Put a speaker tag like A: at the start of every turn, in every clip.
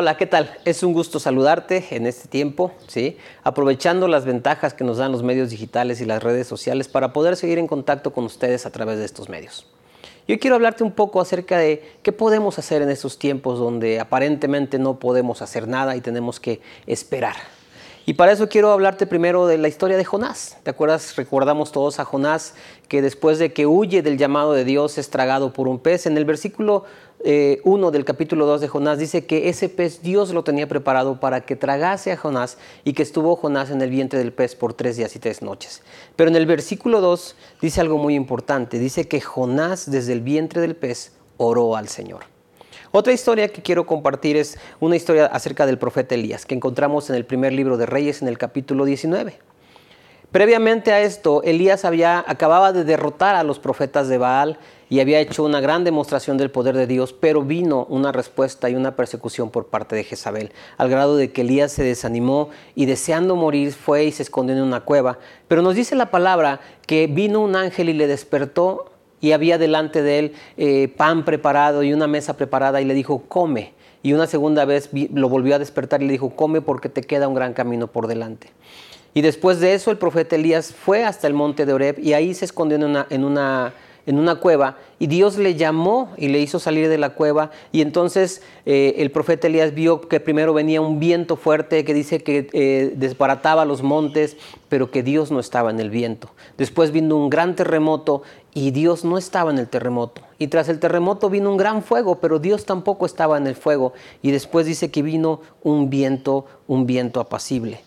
A: Hola, ¿qué tal? Es un gusto saludarte en este tiempo, ¿sí? Aprovechando las ventajas que nos dan los medios digitales y las redes sociales para poder seguir en contacto con ustedes a través de estos medios. Yo quiero hablarte un poco acerca de qué podemos hacer en estos tiempos donde aparentemente no podemos hacer nada y tenemos que esperar. Y para eso quiero hablarte primero de la historia de Jonás. ¿Te acuerdas? Recordamos todos a Jonás que después de que huye del llamado de Dios es tragado por un pez. En el versículo 1 eh, del capítulo 2 de Jonás dice que ese pez Dios lo tenía preparado para que tragase a Jonás y que estuvo Jonás en el vientre del pez por tres días y tres noches. Pero en el versículo 2 dice algo muy importante. Dice que Jonás desde el vientre del pez oró al Señor. Otra historia que quiero compartir es una historia acerca del profeta Elías, que encontramos en el primer libro de Reyes en el capítulo 19. Previamente a esto, Elías había, acababa de derrotar a los profetas de Baal y había hecho una gran demostración del poder de Dios, pero vino una respuesta y una persecución por parte de Jezabel, al grado de que Elías se desanimó y deseando morir fue y se escondió en una cueva. Pero nos dice la palabra que vino un ángel y le despertó y había delante de él eh, pan preparado y una mesa preparada y le dijo, come. Y una segunda vez lo volvió a despertar y le dijo, come porque te queda un gran camino por delante. Y después de eso el profeta Elías fue hasta el monte de Oreb y ahí se escondió en una, en una en una cueva y Dios le llamó y le hizo salir de la cueva y entonces eh, el profeta Elías vio que primero venía un viento fuerte que dice que eh, desbarataba los montes, pero que Dios no estaba en el viento. Después vino un gran terremoto y Dios no estaba en el terremoto. Y tras el terremoto vino un gran fuego, pero Dios tampoco estaba en el fuego. Y después dice que vino un viento, un viento apacible.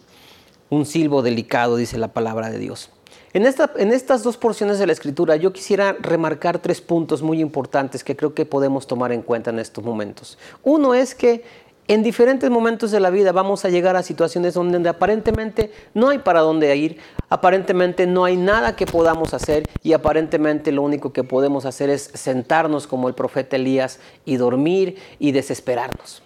A: Un silbo delicado, dice la palabra de Dios. En, estas dos porciones de la escritura yo quisiera remarcar tres puntos muy importantes que creo que podemos tomar en cuenta en estos momentos. Uno es que en diferentes momentos de la vida vamos a llegar a situaciones donde aparentemente no hay para dónde ir, aparentemente no hay nada que podamos hacer y aparentemente lo único que podemos hacer es sentarnos como el profeta Elías y dormir y desesperarnos.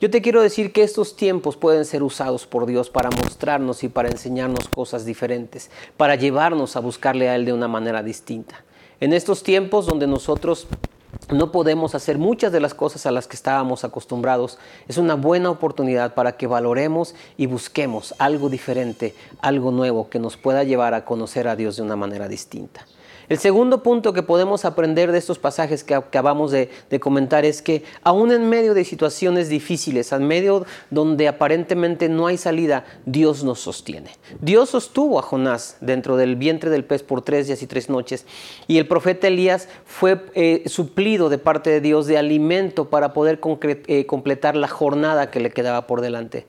A: Yo te quiero decir que estos tiempos pueden ser usados por Dios para mostrarnos y para enseñarnos cosas diferentes, para llevarnos a buscarle a Él de una manera distinta. En estos tiempos donde nosotros no podemos hacer muchas de las cosas a las que estábamos acostumbrados, es una buena oportunidad para que valoremos y busquemos algo diferente, algo nuevo que nos pueda llevar a conocer a Dios de una manera distinta. El segundo punto que podemos aprender de estos pasajes que acabamos de, comentar es que aún en medio de situaciones difíciles, en medio donde aparentemente no hay salida, Dios nos sostiene. Dios sostuvo a Jonás dentro del vientre del pez por tres días y tres noches y el profeta Elías fue eh, suplido de parte de Dios de alimento para poder eh, completar la jornada que le quedaba por delante.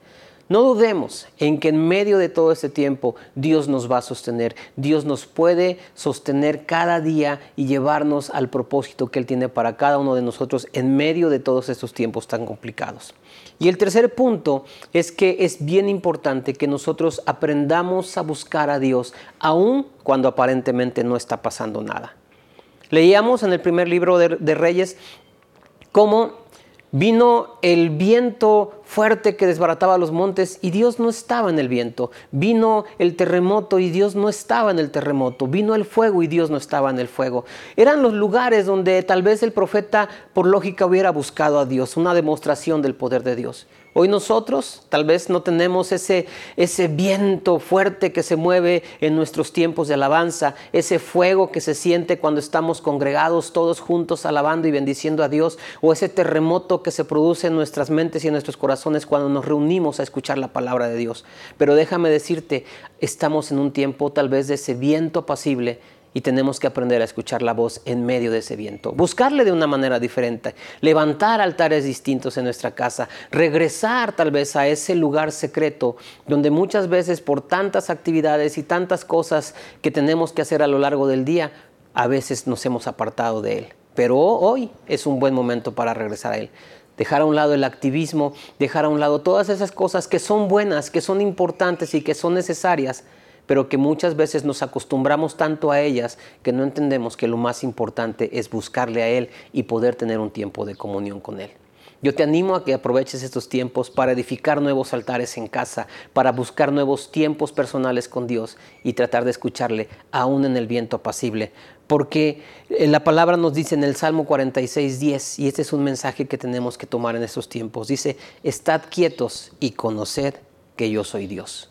A: No dudemos en que en medio de todo este tiempo Dios nos va a sostener. Dios nos puede sostener cada día y llevarnos al propósito que Él tiene para cada uno de nosotros en medio de todos estos tiempos tan complicados. Y el tercer punto es que es bien importante que nosotros aprendamos a buscar a Dios aun cuando aparentemente no está pasando nada. Leíamos en el primer libro de, de Reyes cómo vino el viento fuerte que desbarataba los montes y Dios no estaba en el viento. Vino el terremoto y Dios no estaba en el terremoto. Vino el fuego y Dios no estaba en el fuego. Eran los lugares donde tal vez el profeta por lógica hubiera buscado a Dios, una demostración del poder de Dios. Hoy nosotros tal vez no tenemos ese, ese viento fuerte que se mueve en nuestros tiempos de alabanza, ese fuego que se siente cuando estamos congregados todos juntos alabando y bendiciendo a Dios, o ese terremoto que se produce en nuestras mentes y en nuestros corazones cuando nos reunimos a escuchar la palabra de Dios. Pero déjame decirte, estamos en un tiempo tal vez de ese viento apacible y tenemos que aprender a escuchar la voz en medio de ese viento, buscarle de una manera diferente, levantar altares distintos en nuestra casa, regresar tal vez a ese lugar secreto donde muchas veces por tantas actividades y tantas cosas que tenemos que hacer a lo largo del día, a veces nos hemos apartado de él. Pero hoy es un buen momento para regresar a él dejar a un lado el activismo, dejar a un lado todas esas cosas que son buenas, que son importantes y que son necesarias, pero que muchas veces nos acostumbramos tanto a ellas que no entendemos que lo más importante es buscarle a Él y poder tener un tiempo de comunión con Él. Yo te animo a que aproveches estos tiempos para edificar nuevos altares en casa, para buscar nuevos tiempos personales con Dios y tratar de escucharle aún en el viento apacible. Porque eh, la palabra nos dice en el Salmo 46, 10, y este es un mensaje que tenemos que tomar en estos tiempos, dice, estad quietos y conoced que yo soy Dios.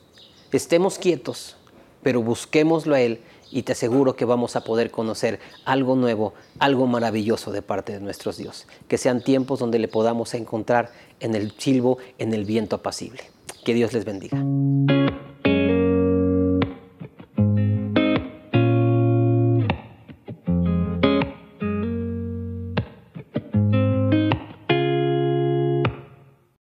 A: Estemos quietos, pero busquémoslo a Él y te aseguro que vamos a poder conocer algo nuevo, algo maravilloso de parte de nuestros Dios. Que sean tiempos donde le podamos encontrar en el silbo, en el viento apacible. Que Dios les bendiga.